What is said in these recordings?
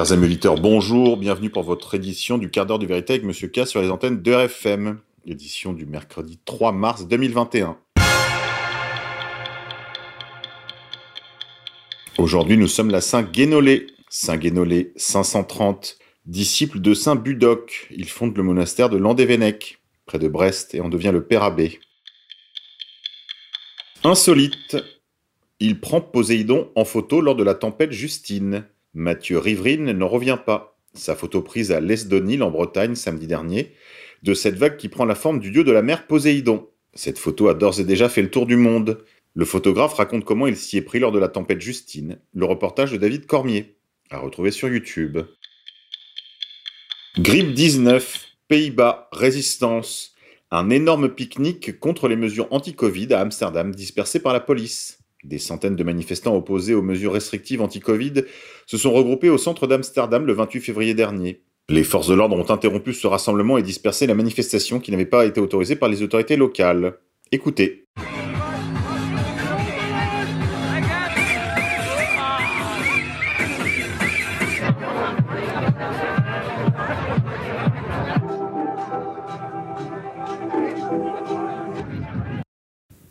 Chers amis bonjour, bienvenue pour votre édition du quart d'heure de vérité avec Monsieur K sur les antennes de RFM, édition du mercredi 3 mars 2021. Aujourd'hui, nous sommes la Saint Guénolé, Saint Guénolé 530, disciple de Saint Budoc. Il fonde le monastère de Landévennec, près de Brest, et en devient le père abbé. Insolite, il prend Poséidon en photo lors de la tempête Justine. Mathieu Riverine n'en revient pas. Sa photo prise à l'Esdonil en Bretagne samedi dernier, de cette vague qui prend la forme du dieu de la mer Poséidon. Cette photo a d'ores et déjà fait le tour du monde. Le photographe raconte comment il s'y est pris lors de la tempête Justine. Le reportage de David Cormier, à retrouver sur YouTube. Grippe 19, Pays-Bas, résistance. Un énorme pique-nique contre les mesures anti-Covid à Amsterdam dispersé par la police. Des centaines de manifestants opposés aux mesures restrictives anti-Covid se sont regroupés au centre d'Amsterdam le 28 février dernier. Les forces de l'ordre ont interrompu ce rassemblement et dispersé la manifestation qui n'avait pas été autorisée par les autorités locales. Écoutez.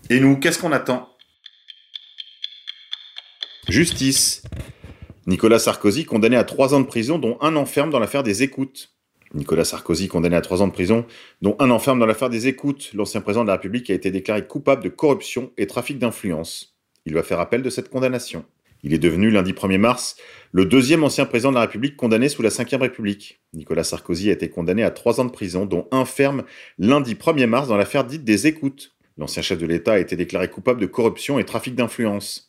Et nous, qu'est-ce qu'on attend? Justice. Nicolas Sarkozy condamné à trois ans de prison, dont un enferme dans l'affaire des écoutes. Nicolas Sarkozy condamné à trois ans de prison, dont un enferme dans l'affaire des écoutes. L'ancien président de la République a été déclaré coupable de corruption et trafic d'influence. Il va faire appel de cette condamnation. Il est devenu, lundi 1er mars, le deuxième ancien président de la République condamné sous la Ve République. Nicolas Sarkozy a été condamné à trois ans de prison, dont un ferme lundi 1er mars dans l'affaire dite des écoutes. L'ancien chef de l'État a été déclaré coupable de corruption et trafic d'influence.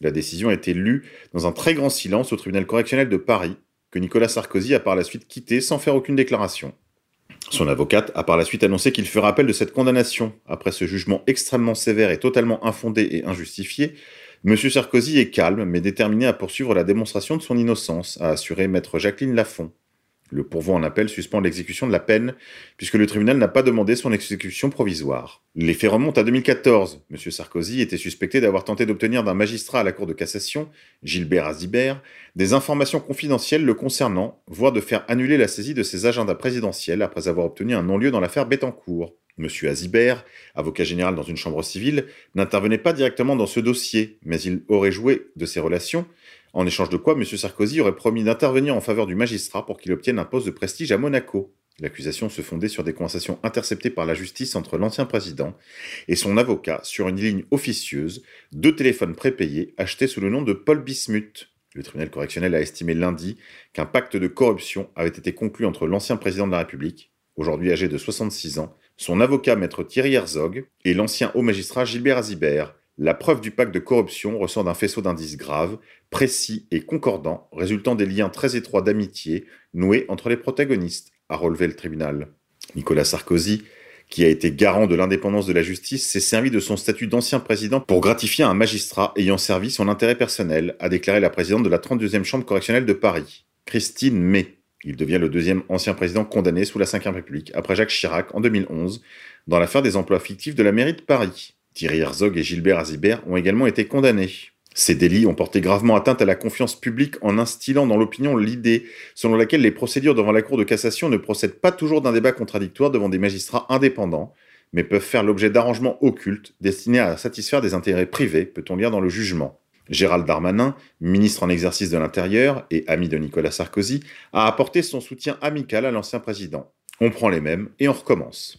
La décision a été lue dans un très grand silence au tribunal correctionnel de Paris, que Nicolas Sarkozy a par la suite quitté sans faire aucune déclaration. Son avocate a par la suite annoncé qu'il fera appel de cette condamnation. Après ce jugement extrêmement sévère et totalement infondé et injustifié, M. Sarkozy est calme mais déterminé à poursuivre la démonstration de son innocence, a assuré maître Jacqueline Lafont. Le pourvoi en appel suspend l'exécution de la peine, puisque le tribunal n'a pas demandé son exécution provisoire. Les faits remontent à 2014. M. Sarkozy était suspecté d'avoir tenté d'obtenir d'un magistrat à la Cour de cassation, Gilbert Azibert, des informations confidentielles le concernant, voire de faire annuler la saisie de ses agendas présidentiels après avoir obtenu un non-lieu dans l'affaire Bettencourt. M. Azibert, avocat général dans une chambre civile, n'intervenait pas directement dans ce dossier, mais il aurait joué de ses relations en échange de quoi M. Sarkozy aurait promis d'intervenir en faveur du magistrat pour qu'il obtienne un poste de prestige à Monaco. L'accusation se fondait sur des conversations interceptées par la justice entre l'ancien président et son avocat sur une ligne officieuse, deux téléphones prépayés achetés sous le nom de Paul Bismuth. Le tribunal correctionnel a estimé lundi qu'un pacte de corruption avait été conclu entre l'ancien président de la République, aujourd'hui âgé de 66 ans, son avocat maître Thierry Herzog et l'ancien haut magistrat Gilbert Azibert, la preuve du pacte de corruption ressort d'un faisceau d'indices graves, précis et concordants, résultant des liens très étroits d'amitié noués entre les protagonistes, a relevé le tribunal. Nicolas Sarkozy, qui a été garant de l'indépendance de la justice, s'est servi de son statut d'ancien président pour gratifier un magistrat ayant servi son intérêt personnel, a déclaré la présidente de la 32e chambre correctionnelle de Paris, Christine May. Il devient le deuxième ancien président condamné sous la Ve République, après Jacques Chirac en 2011, dans l'affaire des emplois fictifs de la mairie de Paris. Thierry Herzog et Gilbert Azibert ont également été condamnés. Ces délits ont porté gravement atteinte à la confiance publique en instillant dans l'opinion l'idée selon laquelle les procédures devant la Cour de cassation ne procèdent pas toujours d'un débat contradictoire devant des magistrats indépendants, mais peuvent faire l'objet d'arrangements occultes destinés à satisfaire des intérêts privés, peut-on lire dans le jugement. Gérald Darmanin, ministre en exercice de l'Intérieur et ami de Nicolas Sarkozy, a apporté son soutien amical à l'ancien président. On prend les mêmes et on recommence.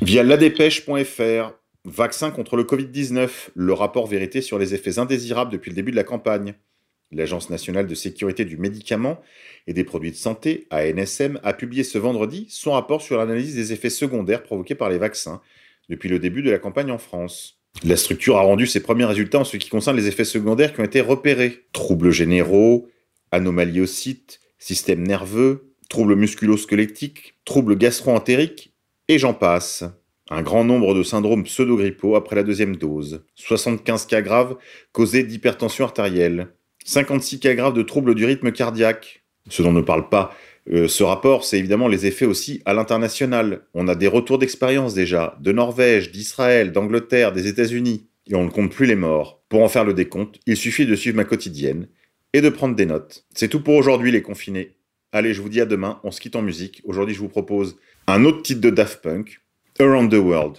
Via ladépêche.fr, vaccin contre le Covid-19, le rapport vérité sur les effets indésirables depuis le début de la campagne. L'Agence nationale de sécurité du médicament et des produits de santé, ANSM, a publié ce vendredi son rapport sur l'analyse des effets secondaires provoqués par les vaccins depuis le début de la campagne en France. La structure a rendu ses premiers résultats en ce qui concerne les effets secondaires qui ont été repérés. Troubles généraux, anomalies ocytes, système nerveux, troubles musculo-squelettiques, troubles gastro-entériques et j'en passe. Un grand nombre de syndromes pseudo-grippaux après la deuxième dose. 75 cas graves causés d'hypertension artérielle. 56 cas graves de troubles du rythme cardiaque. Ce dont ne parle pas euh, ce rapport, c'est évidemment les effets aussi à l'international. On a des retours d'expérience déjà, de Norvège, d'Israël, d'Angleterre, des États-Unis. Et on ne compte plus les morts. Pour en faire le décompte, il suffit de suivre ma quotidienne et de prendre des notes. C'est tout pour aujourd'hui les confinés. Allez, je vous dis à demain, on se quitte en musique. Aujourd'hui, je vous propose un autre titre de Daft Punk, Around the World.